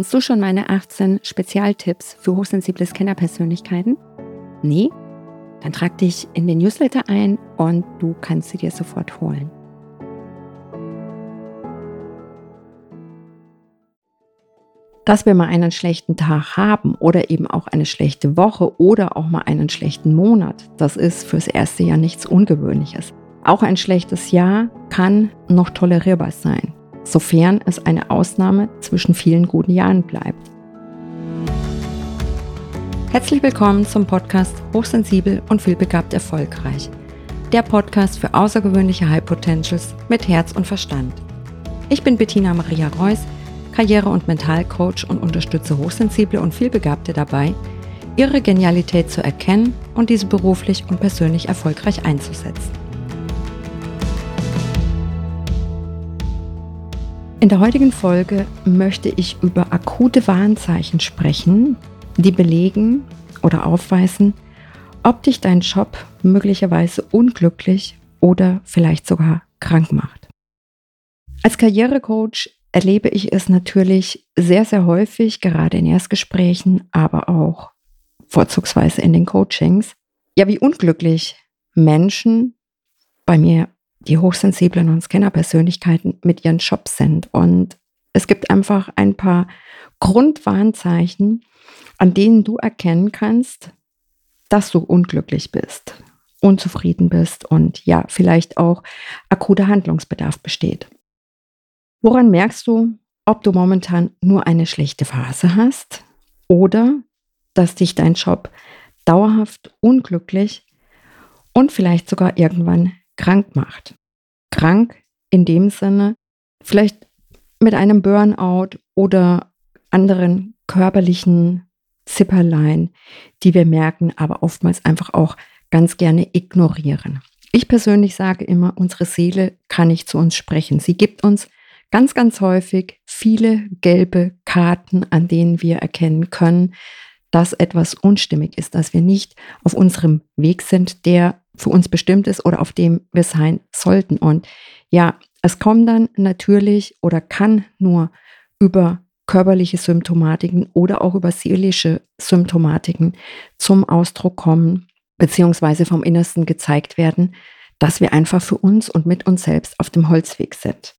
Kennst du schon meine 18 Spezialtipps für hochsensible Scannerpersönlichkeiten? Nee? Dann trag dich in den Newsletter ein und du kannst sie dir sofort holen. Dass wir mal einen schlechten Tag haben oder eben auch eine schlechte Woche oder auch mal einen schlechten Monat, das ist fürs erste Jahr nichts Ungewöhnliches. Auch ein schlechtes Jahr kann noch tolerierbar sein sofern es eine Ausnahme zwischen vielen guten Jahren bleibt. Herzlich willkommen zum Podcast Hochsensibel und vielbegabt erfolgreich. Der Podcast für außergewöhnliche High Potentials mit Herz und Verstand. Ich bin Bettina Maria Reuss, Karriere- und Mentalcoach und unterstütze Hochsensible und vielbegabte dabei, ihre Genialität zu erkennen und diese beruflich und persönlich erfolgreich einzusetzen. In der heutigen Folge möchte ich über akute Warnzeichen sprechen, die belegen oder aufweisen, ob dich dein Job möglicherweise unglücklich oder vielleicht sogar krank macht. Als Karrierecoach erlebe ich es natürlich sehr, sehr häufig, gerade in Erstgesprächen, aber auch vorzugsweise in den Coachings, ja, wie unglücklich Menschen bei mir die hochsensiblen und Scannerpersönlichkeiten mit ihren Jobs sind. Und es gibt einfach ein paar Grundwarnzeichen, an denen du erkennen kannst, dass du unglücklich bist, unzufrieden bist und ja, vielleicht auch akuter Handlungsbedarf besteht. Woran merkst du, ob du momentan nur eine schlechte Phase hast oder dass dich dein Job dauerhaft unglücklich und vielleicht sogar irgendwann krank macht. Krank in dem Sinne, vielleicht mit einem Burnout oder anderen körperlichen Zipperlein, die wir merken, aber oftmals einfach auch ganz gerne ignorieren. Ich persönlich sage immer, unsere Seele kann nicht zu uns sprechen. Sie gibt uns ganz, ganz häufig viele gelbe Karten, an denen wir erkennen können, dass etwas unstimmig ist, dass wir nicht auf unserem Weg sind, der für uns bestimmt ist oder auf dem wir sein sollten. Und ja, es kommt dann natürlich oder kann nur über körperliche Symptomatiken oder auch über seelische Symptomatiken zum Ausdruck kommen, beziehungsweise vom Innersten gezeigt werden, dass wir einfach für uns und mit uns selbst auf dem Holzweg sind.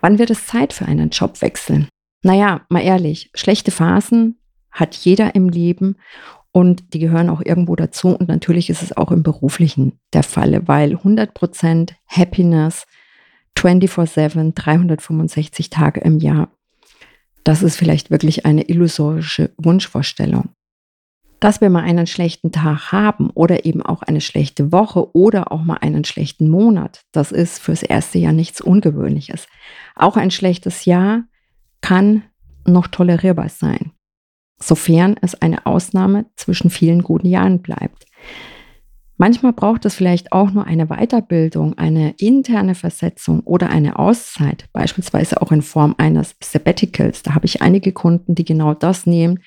Wann wird es Zeit für einen Jobwechsel? Naja, mal ehrlich, schlechte Phasen hat jeder im Leben und die gehören auch irgendwo dazu. Und natürlich ist es auch im beruflichen der Fall, weil 100% Happiness 24/7, 365 Tage im Jahr, das ist vielleicht wirklich eine illusorische Wunschvorstellung. Dass wir mal einen schlechten Tag haben oder eben auch eine schlechte Woche oder auch mal einen schlechten Monat, das ist fürs erste Jahr nichts Ungewöhnliches. Auch ein schlechtes Jahr kann noch tolerierbar sein sofern es eine Ausnahme zwischen vielen guten Jahren bleibt. Manchmal braucht es vielleicht auch nur eine Weiterbildung, eine interne Versetzung oder eine Auszeit, beispielsweise auch in Form eines Sabbaticals. Da habe ich einige Kunden, die genau das nehmen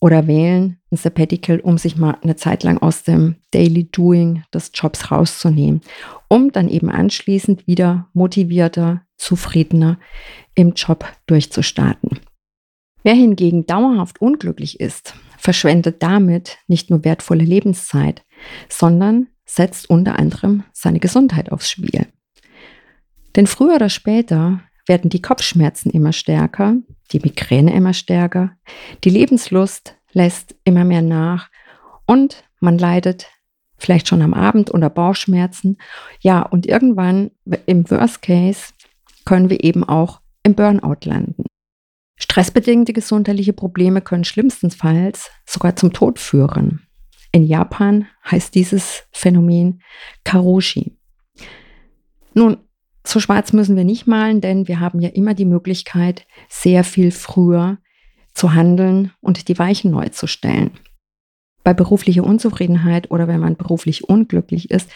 oder wählen, ein Sabbatical, um sich mal eine Zeit lang aus dem Daily Doing des Jobs rauszunehmen, um dann eben anschließend wieder motivierter, zufriedener im Job durchzustarten. Wer hingegen dauerhaft unglücklich ist, verschwendet damit nicht nur wertvolle Lebenszeit, sondern setzt unter anderem seine Gesundheit aufs Spiel. Denn früher oder später werden die Kopfschmerzen immer stärker, die Migräne immer stärker, die Lebenslust lässt immer mehr nach und man leidet vielleicht schon am Abend unter Bauchschmerzen. Ja, und irgendwann im Worst Case können wir eben auch im Burnout landen. Stressbedingte gesundheitliche Probleme können schlimmstenfalls sogar zum Tod führen. In Japan heißt dieses Phänomen Karoshi. Nun, so schwarz müssen wir nicht malen, denn wir haben ja immer die Möglichkeit, sehr viel früher zu handeln und die Weichen neu zu stellen. Bei beruflicher Unzufriedenheit oder wenn man beruflich unglücklich ist,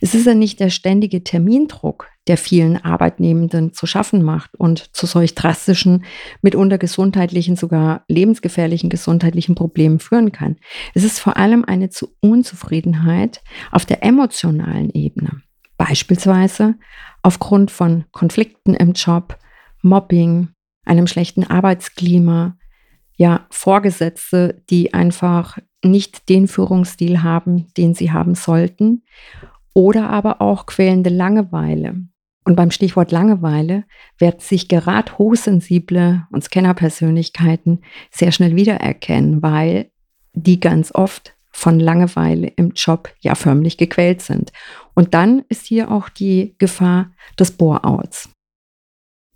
es ist ja nicht der ständige Termindruck, der vielen Arbeitnehmenden zu schaffen macht und zu solch drastischen, mitunter gesundheitlichen, sogar lebensgefährlichen gesundheitlichen Problemen führen kann. Es ist vor allem eine Unzufriedenheit auf der emotionalen Ebene. Beispielsweise aufgrund von Konflikten im Job, Mobbing, einem schlechten Arbeitsklima, ja, Vorgesetzte, die einfach nicht den Führungsstil haben, den sie haben sollten, oder aber auch quälende Langeweile. Und beim Stichwort Langeweile werden sich gerade hochsensible und Scannerpersönlichkeiten sehr schnell wiedererkennen, weil die ganz oft von Langeweile im Job ja förmlich gequält sind. Und dann ist hier auch die Gefahr des Bore-outs.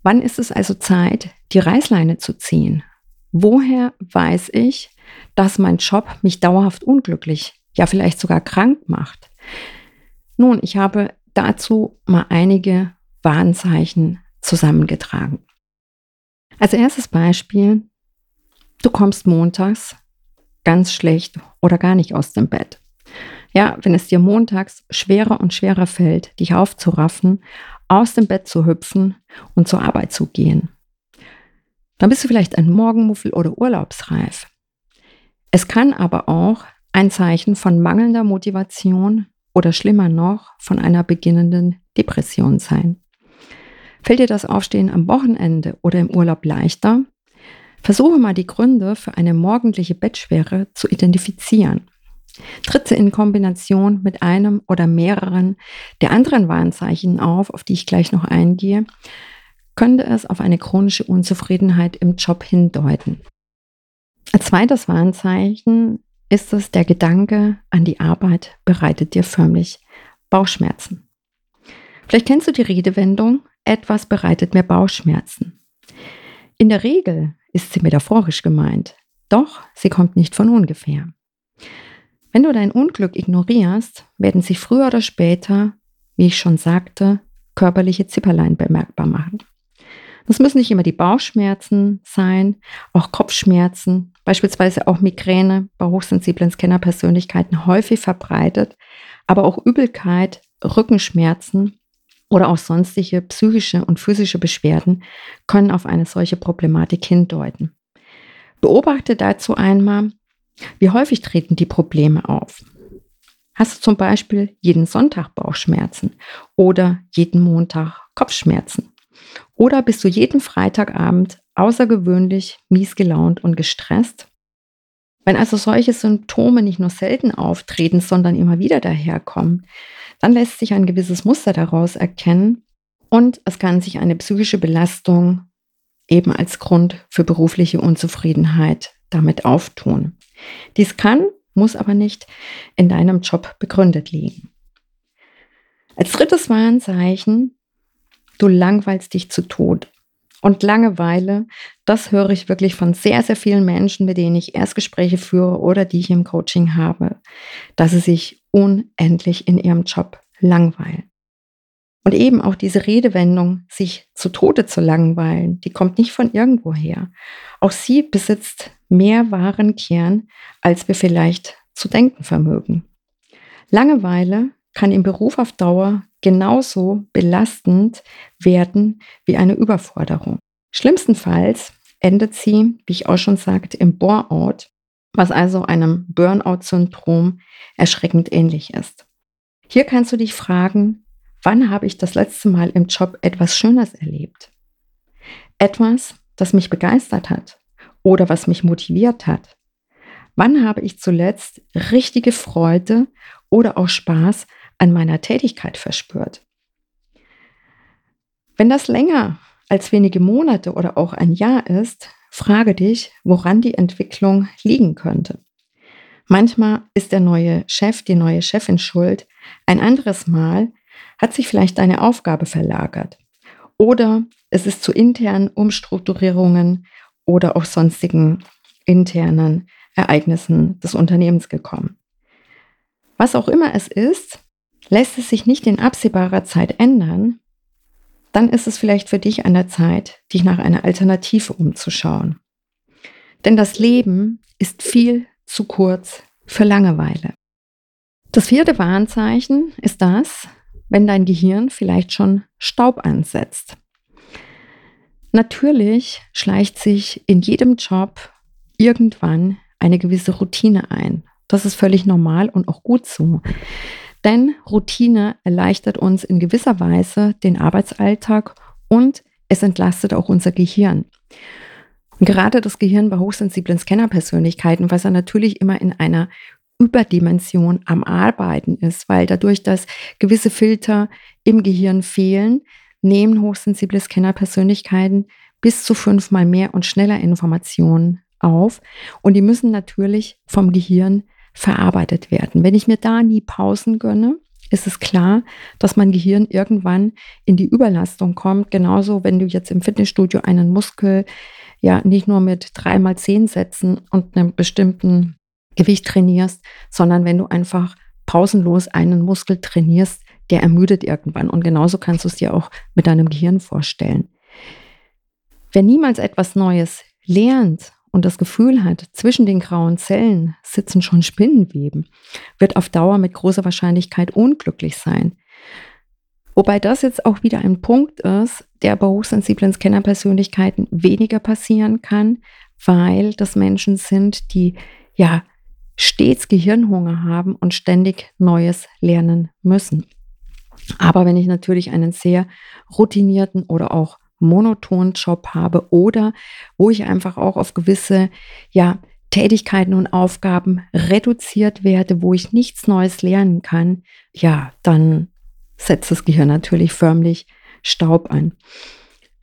Wann ist es also Zeit, die Reißleine zu ziehen? Woher weiß ich, dass mein Job mich dauerhaft unglücklich, ja vielleicht sogar krank macht? Nun, ich habe dazu mal einige Warnzeichen zusammengetragen. Als erstes Beispiel, du kommst montags ganz schlecht oder gar nicht aus dem Bett. Ja, wenn es dir montags schwerer und schwerer fällt, dich aufzuraffen, aus dem Bett zu hüpfen und zur Arbeit zu gehen, dann bist du vielleicht ein Morgenmuffel oder urlaubsreif. Es kann aber auch ein Zeichen von mangelnder Motivation oder schlimmer noch von einer beginnenden Depression sein. Fällt dir das Aufstehen am Wochenende oder im Urlaub leichter? Versuche mal die Gründe für eine morgendliche Bettschwere zu identifizieren. Tritt sie in Kombination mit einem oder mehreren der anderen Warnzeichen auf, auf die ich gleich noch eingehe, könnte es auf eine chronische Unzufriedenheit im Job hindeuten. Als zweites Warnzeichen ist es, der Gedanke an die Arbeit bereitet dir förmlich Bauchschmerzen. Vielleicht kennst du die Redewendung, etwas bereitet mir Bauchschmerzen. In der Regel ist sie metaphorisch gemeint, doch sie kommt nicht von ungefähr. Wenn du dein Unglück ignorierst, werden sich früher oder später, wie ich schon sagte, körperliche Zipperlein bemerkbar machen. Das müssen nicht immer die Bauchschmerzen sein, auch Kopfschmerzen, beispielsweise auch Migräne bei hochsensiblen Scannerpersönlichkeiten häufig verbreitet, aber auch Übelkeit, Rückenschmerzen oder auch sonstige psychische und physische Beschwerden können auf eine solche Problematik hindeuten. Beobachte dazu einmal, wie häufig treten die Probleme auf. Hast du zum Beispiel jeden Sonntag Bauchschmerzen oder jeden Montag Kopfschmerzen? Oder bist du jeden Freitagabend außergewöhnlich mies gelaunt und gestresst? Wenn also solche Symptome nicht nur selten auftreten, sondern immer wieder daherkommen, dann lässt sich ein gewisses Muster daraus erkennen und es kann sich eine psychische Belastung eben als Grund für berufliche Unzufriedenheit damit auftun. Dies kann, muss aber nicht in deinem Job begründet liegen. Als drittes Warnzeichen, du langweilst dich zu Tod. Und Langeweile, das höre ich wirklich von sehr, sehr vielen Menschen, mit denen ich Erstgespräche führe oder die ich im Coaching habe, dass sie sich unendlich in ihrem Job langweilen. Und eben auch diese Redewendung, sich zu Tode zu langweilen, die kommt nicht von irgendwo her. Auch sie besitzt mehr wahren Kern, als wir vielleicht zu denken vermögen. Langeweile kann im Beruf auf Dauer genauso belastend werden wie eine Überforderung. Schlimmstenfalls endet sie, wie ich auch schon sagte, im Bore-out, was also einem Burnout-Syndrom erschreckend ähnlich ist. Hier kannst du dich fragen, wann habe ich das letzte Mal im Job etwas Schönes erlebt? Etwas, das mich begeistert hat oder was mich motiviert hat. Wann habe ich zuletzt richtige Freude oder auch Spaß an meiner Tätigkeit verspürt. Wenn das länger als wenige Monate oder auch ein Jahr ist, frage dich, woran die Entwicklung liegen könnte. Manchmal ist der neue Chef, die neue Chefin schuld. Ein anderes Mal hat sich vielleicht deine Aufgabe verlagert. Oder es ist zu internen Umstrukturierungen oder auch sonstigen internen Ereignissen des Unternehmens gekommen. Was auch immer es ist, Lässt es sich nicht in absehbarer Zeit ändern, dann ist es vielleicht für dich an der Zeit, dich nach einer Alternative umzuschauen. Denn das Leben ist viel zu kurz für Langeweile. Das vierte Warnzeichen ist das, wenn dein Gehirn vielleicht schon Staub ansetzt. Natürlich schleicht sich in jedem Job irgendwann eine gewisse Routine ein. Das ist völlig normal und auch gut so. Denn Routine erleichtert uns in gewisser Weise den Arbeitsalltag und es entlastet auch unser Gehirn. Gerade das Gehirn bei hochsensiblen Scannerpersönlichkeiten, was ja natürlich immer in einer Überdimension am Arbeiten ist, weil dadurch, dass gewisse Filter im Gehirn fehlen, nehmen hochsensible Scannerpersönlichkeiten bis zu fünfmal mehr und schneller Informationen auf. Und die müssen natürlich vom Gehirn verarbeitet werden. Wenn ich mir da nie Pausen gönne, ist es klar, dass mein Gehirn irgendwann in die Überlastung kommt. Genauso, wenn du jetzt im Fitnessstudio einen Muskel ja nicht nur mit dreimal zehn Sätzen und einem bestimmten Gewicht trainierst, sondern wenn du einfach pausenlos einen Muskel trainierst, der ermüdet irgendwann. Und genauso kannst du es dir auch mit deinem Gehirn vorstellen. Wer niemals etwas Neues lernt und das Gefühl hat, zwischen den grauen Zellen sitzen schon Spinnenweben, wird auf Dauer mit großer Wahrscheinlichkeit unglücklich sein. Wobei das jetzt auch wieder ein Punkt ist, der bei hochsensiblen Scannerpersönlichkeiten weniger passieren kann, weil das Menschen sind, die ja stets Gehirnhunger haben und ständig Neues lernen müssen. Aber wenn ich natürlich einen sehr routinierten oder auch monotonen Job habe oder wo ich einfach auch auf gewisse ja, Tätigkeiten und Aufgaben reduziert werde, wo ich nichts Neues lernen kann, ja, dann setzt das Gehirn natürlich förmlich Staub an.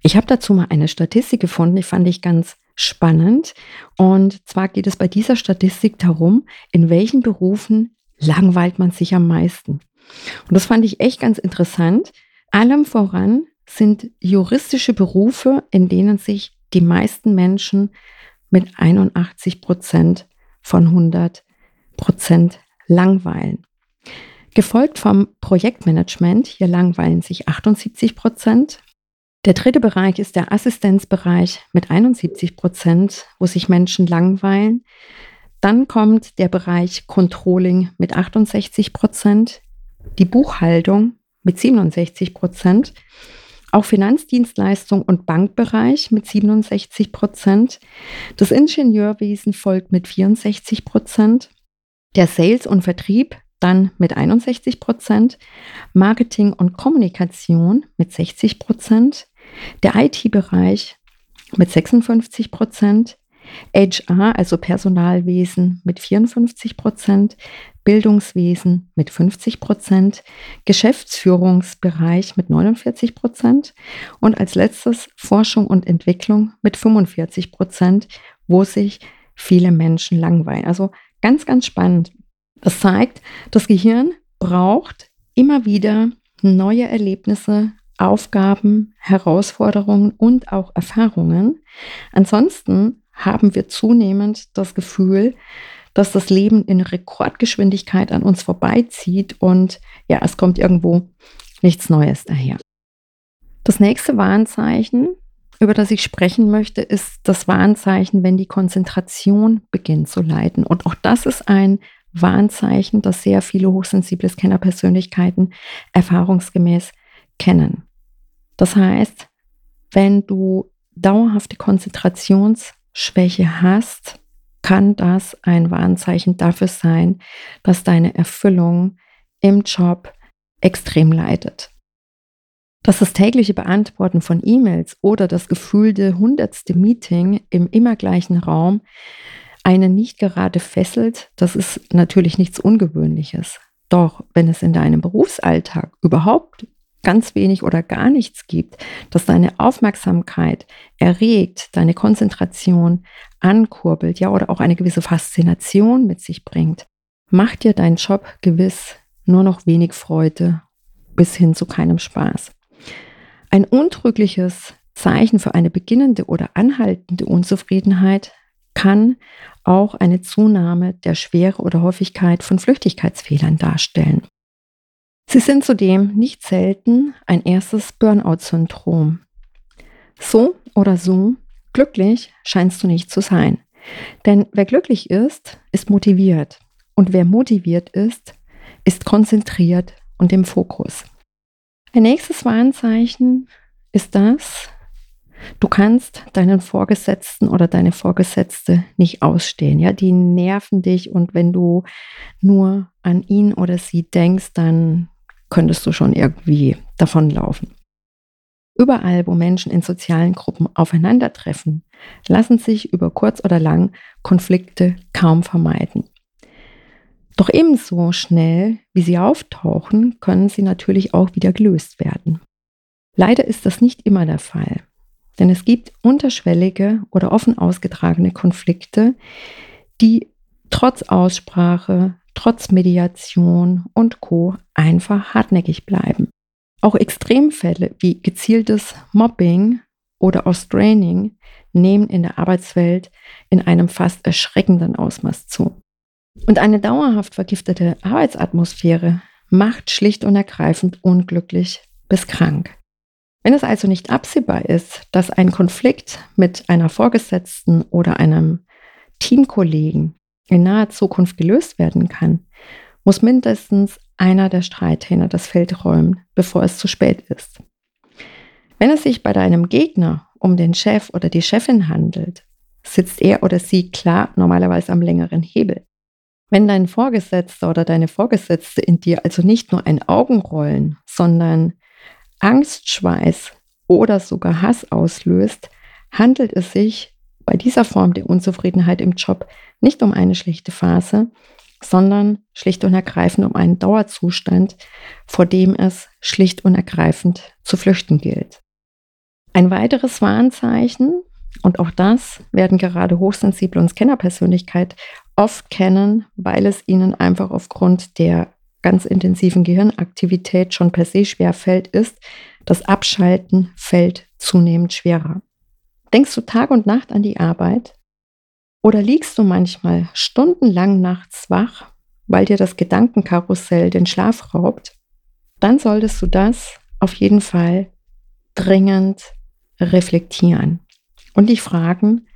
Ich habe dazu mal eine Statistik gefunden, die fand ich ganz spannend. Und zwar geht es bei dieser Statistik darum, in welchen Berufen langweilt man sich am meisten. Und das fand ich echt ganz interessant. Allem voran sind juristische Berufe, in denen sich die meisten Menschen mit 81 Prozent von 100 Prozent langweilen. Gefolgt vom Projektmanagement, hier langweilen sich 78 Prozent. Der dritte Bereich ist der Assistenzbereich mit 71 Prozent, wo sich Menschen langweilen. Dann kommt der Bereich Controlling mit 68 Prozent, die Buchhaltung mit 67 Prozent auch Finanzdienstleistung und Bankbereich mit 67 Prozent. Das Ingenieurwesen folgt mit 64 Prozent. Der Sales und Vertrieb dann mit 61 Prozent. Marketing und Kommunikation mit 60 Prozent. Der IT-Bereich mit 56 Prozent. HR, also Personalwesen mit 54 Prozent, Bildungswesen mit 50 Prozent, Geschäftsführungsbereich mit 49 Prozent und als letztes Forschung und Entwicklung mit 45 Prozent, wo sich viele Menschen langweilen. Also ganz, ganz spannend. Das zeigt, das Gehirn braucht immer wieder neue Erlebnisse, Aufgaben, Herausforderungen und auch Erfahrungen. Ansonsten haben wir zunehmend das Gefühl, dass das Leben in Rekordgeschwindigkeit an uns vorbeizieht und ja, es kommt irgendwo nichts Neues daher. Das nächste Warnzeichen, über das ich sprechen möchte, ist das Warnzeichen, wenn die Konzentration beginnt zu leiden. Und auch das ist ein Warnzeichen, das sehr viele hochsensible Scannerpersönlichkeiten erfahrungsgemäß kennen. Das heißt, wenn du dauerhafte Konzentrationsschwäche hast, kann das ein Warnzeichen dafür sein, dass deine Erfüllung im Job extrem leidet. Dass das tägliche Beantworten von E-Mails oder das gefühlte hundertste Meeting im immer gleichen Raum einen nicht gerade fesselt, das ist natürlich nichts Ungewöhnliches. Doch wenn es in deinem Berufsalltag überhaupt ganz wenig oder gar nichts gibt, das deine Aufmerksamkeit erregt, deine Konzentration ankurbelt, ja, oder auch eine gewisse Faszination mit sich bringt, macht dir dein Job gewiss nur noch wenig Freude bis hin zu keinem Spaß. Ein untrügliches Zeichen für eine beginnende oder anhaltende Unzufriedenheit kann auch eine Zunahme der Schwere oder Häufigkeit von Flüchtigkeitsfehlern darstellen. Sie sind zudem nicht selten ein erstes Burnout-Syndrom. So oder so, glücklich scheinst du nicht zu sein. Denn wer glücklich ist, ist motiviert. Und wer motiviert ist, ist konzentriert und im Fokus. Ein nächstes Warnzeichen ist das, du kannst deinen Vorgesetzten oder deine Vorgesetzte nicht ausstehen. Ja, die nerven dich und wenn du nur an ihn oder sie denkst, dann könntest du schon irgendwie davonlaufen. Überall, wo Menschen in sozialen Gruppen aufeinandertreffen, lassen sich über kurz oder lang Konflikte kaum vermeiden. Doch ebenso schnell, wie sie auftauchen, können sie natürlich auch wieder gelöst werden. Leider ist das nicht immer der Fall, denn es gibt unterschwellige oder offen ausgetragene Konflikte, die trotz Aussprache, trotz Mediation und Co einfach hartnäckig bleiben. Auch Extremfälle wie gezieltes Mobbing oder Austraining nehmen in der Arbeitswelt in einem fast erschreckenden Ausmaß zu. Und eine dauerhaft vergiftete Arbeitsatmosphäre macht schlicht und ergreifend unglücklich bis krank. Wenn es also nicht absehbar ist, dass ein Konflikt mit einer Vorgesetzten oder einem Teamkollegen in naher Zukunft gelöst werden kann, muss mindestens einer der Streithähne das Feld räumen, bevor es zu spät ist. Wenn es sich bei deinem Gegner um den Chef oder die Chefin handelt, sitzt er oder sie klar normalerweise am längeren Hebel. Wenn dein Vorgesetzter oder deine Vorgesetzte in dir also nicht nur ein Augenrollen, sondern Angstschweiß oder sogar Hass auslöst, handelt es sich bei dieser Form der Unzufriedenheit im Job nicht um eine schlechte Phase, sondern schlicht und ergreifend um einen Dauerzustand, vor dem es schlicht und ergreifend zu flüchten gilt. Ein weiteres Warnzeichen, und auch das werden gerade Hochsensible und Scannerpersönlichkeit oft kennen, weil es ihnen einfach aufgrund der ganz intensiven Gehirnaktivität schon per se schwer fällt, ist, das Abschalten fällt zunehmend schwerer. Denkst du Tag und Nacht an die Arbeit? Oder liegst du manchmal stundenlang nachts wach, weil dir das Gedankenkarussell den Schlaf raubt? Dann solltest du das auf jeden Fall dringend reflektieren und dich fragen,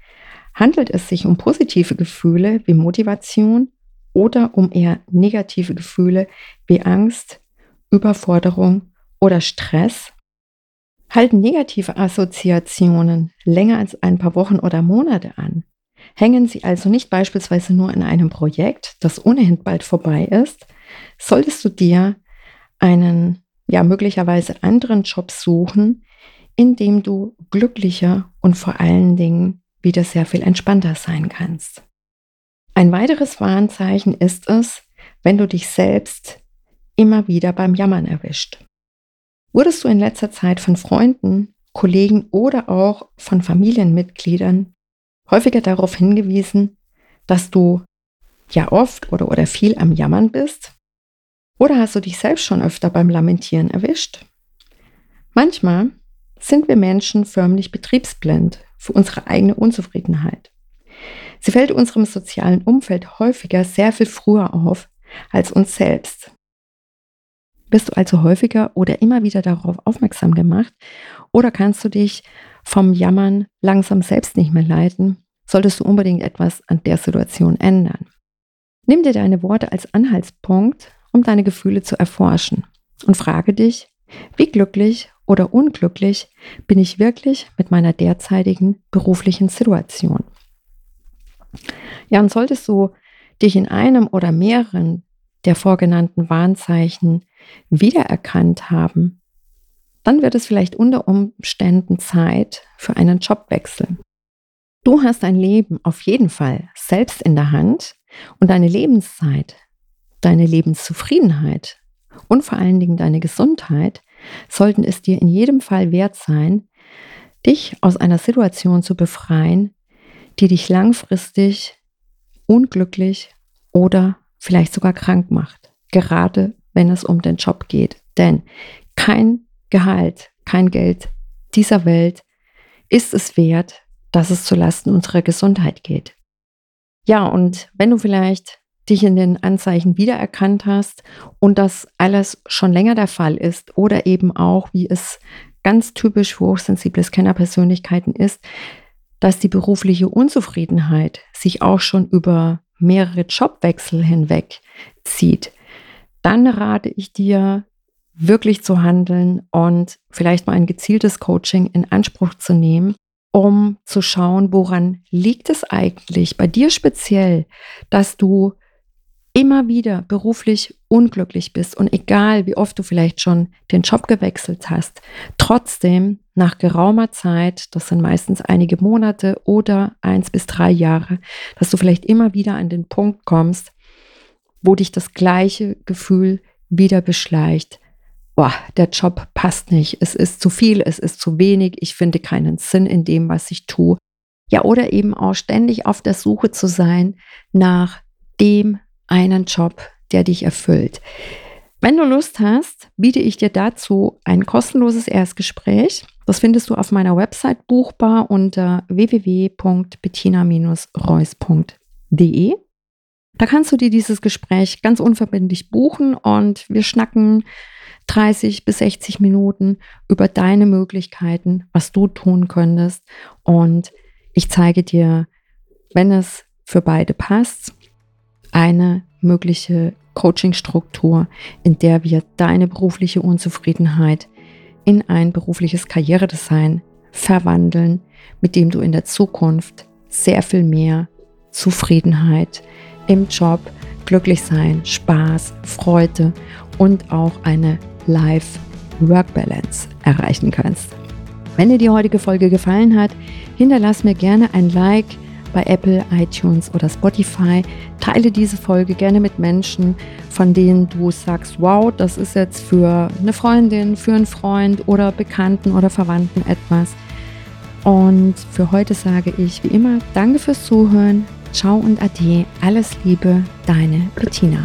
handelt es sich um positive Gefühle wie Motivation oder um eher negative Gefühle wie Angst, Überforderung oder Stress? Halten negative Assoziationen länger als ein paar Wochen oder Monate an? Hängen Sie also nicht beispielsweise nur in einem Projekt, das ohnehin bald vorbei ist, solltest du dir einen, ja möglicherweise anderen Job suchen, in dem du glücklicher und vor allen Dingen wieder sehr viel entspannter sein kannst. Ein weiteres Warnzeichen ist es, wenn du dich selbst immer wieder beim Jammern erwischt. Wurdest du in letzter Zeit von Freunden, Kollegen oder auch von Familienmitgliedern häufiger darauf hingewiesen, dass du ja oft oder, oder viel am Jammern bist? Oder hast du dich selbst schon öfter beim Lamentieren erwischt? Manchmal sind wir Menschen förmlich betriebsblind für unsere eigene Unzufriedenheit. Sie fällt unserem sozialen Umfeld häufiger sehr viel früher auf als uns selbst. Bist du also häufiger oder immer wieder darauf aufmerksam gemacht oder kannst du dich vom Jammern langsam selbst nicht mehr leiten, solltest du unbedingt etwas an der Situation ändern. Nimm dir deine Worte als Anhaltspunkt, um deine Gefühle zu erforschen und frage dich, wie glücklich oder unglücklich bin ich wirklich mit meiner derzeitigen beruflichen Situation. Ja, und solltest du dich in einem oder mehreren der vorgenannten Warnzeichen wiedererkannt haben, dann wird es vielleicht unter Umständen Zeit für einen Jobwechsel. Du hast dein Leben auf jeden Fall selbst in der Hand und deine Lebenszeit, deine Lebenszufriedenheit und vor allen Dingen deine Gesundheit sollten es dir in jedem Fall wert sein, dich aus einer Situation zu befreien, die dich langfristig unglücklich oder vielleicht sogar krank macht, gerade wenn es um den Job geht. Denn kein Gehalt, kein Geld dieser Welt ist es wert, dass es zulasten unserer Gesundheit geht. Ja, und wenn du vielleicht dich in den Anzeichen wiedererkannt hast und das alles schon länger der Fall ist oder eben auch, wie es ganz typisch für hochsensible Scannerpersönlichkeiten ist, dass die berufliche Unzufriedenheit sich auch schon über mehrere Jobwechsel hinweg zieht, dann rate ich dir, wirklich zu handeln und vielleicht mal ein gezieltes Coaching in Anspruch zu nehmen, um zu schauen, woran liegt es eigentlich bei dir speziell, dass du immer wieder beruflich unglücklich bist und egal wie oft du vielleicht schon den Job gewechselt hast, trotzdem nach geraumer Zeit, das sind meistens einige Monate oder eins bis drei Jahre, dass du vielleicht immer wieder an den Punkt kommst, wo dich das gleiche Gefühl wieder beschleicht. Boah, der Job passt nicht, es ist zu viel, es ist zu wenig, ich finde keinen Sinn in dem, was ich tue. Ja, oder eben auch ständig auf der Suche zu sein nach dem einen Job, der dich erfüllt. Wenn du Lust hast, biete ich dir dazu ein kostenloses Erstgespräch. Das findest du auf meiner Website buchbar unter www.bettina-reus.de. Da kannst du dir dieses Gespräch ganz unverbindlich buchen und wir schnacken 30 bis 60 Minuten über deine Möglichkeiten, was du tun könntest. Und ich zeige dir, wenn es für beide passt, eine mögliche Coaching-Struktur, in der wir deine berufliche Unzufriedenheit in ein berufliches Karrieredesign verwandeln, mit dem du in der Zukunft sehr viel mehr Zufriedenheit im Job, glücklich sein, Spaß, Freude und auch eine Life-Work-Balance erreichen kannst. Wenn dir die heutige Folge gefallen hat, hinterlass mir gerne ein Like bei Apple, iTunes oder Spotify. Teile diese Folge gerne mit Menschen, von denen du sagst, wow, das ist jetzt für eine Freundin, für einen Freund oder Bekannten oder Verwandten etwas. Und für heute sage ich wie immer, danke fürs Zuhören, ciao und ade, alles Liebe, deine Bettina.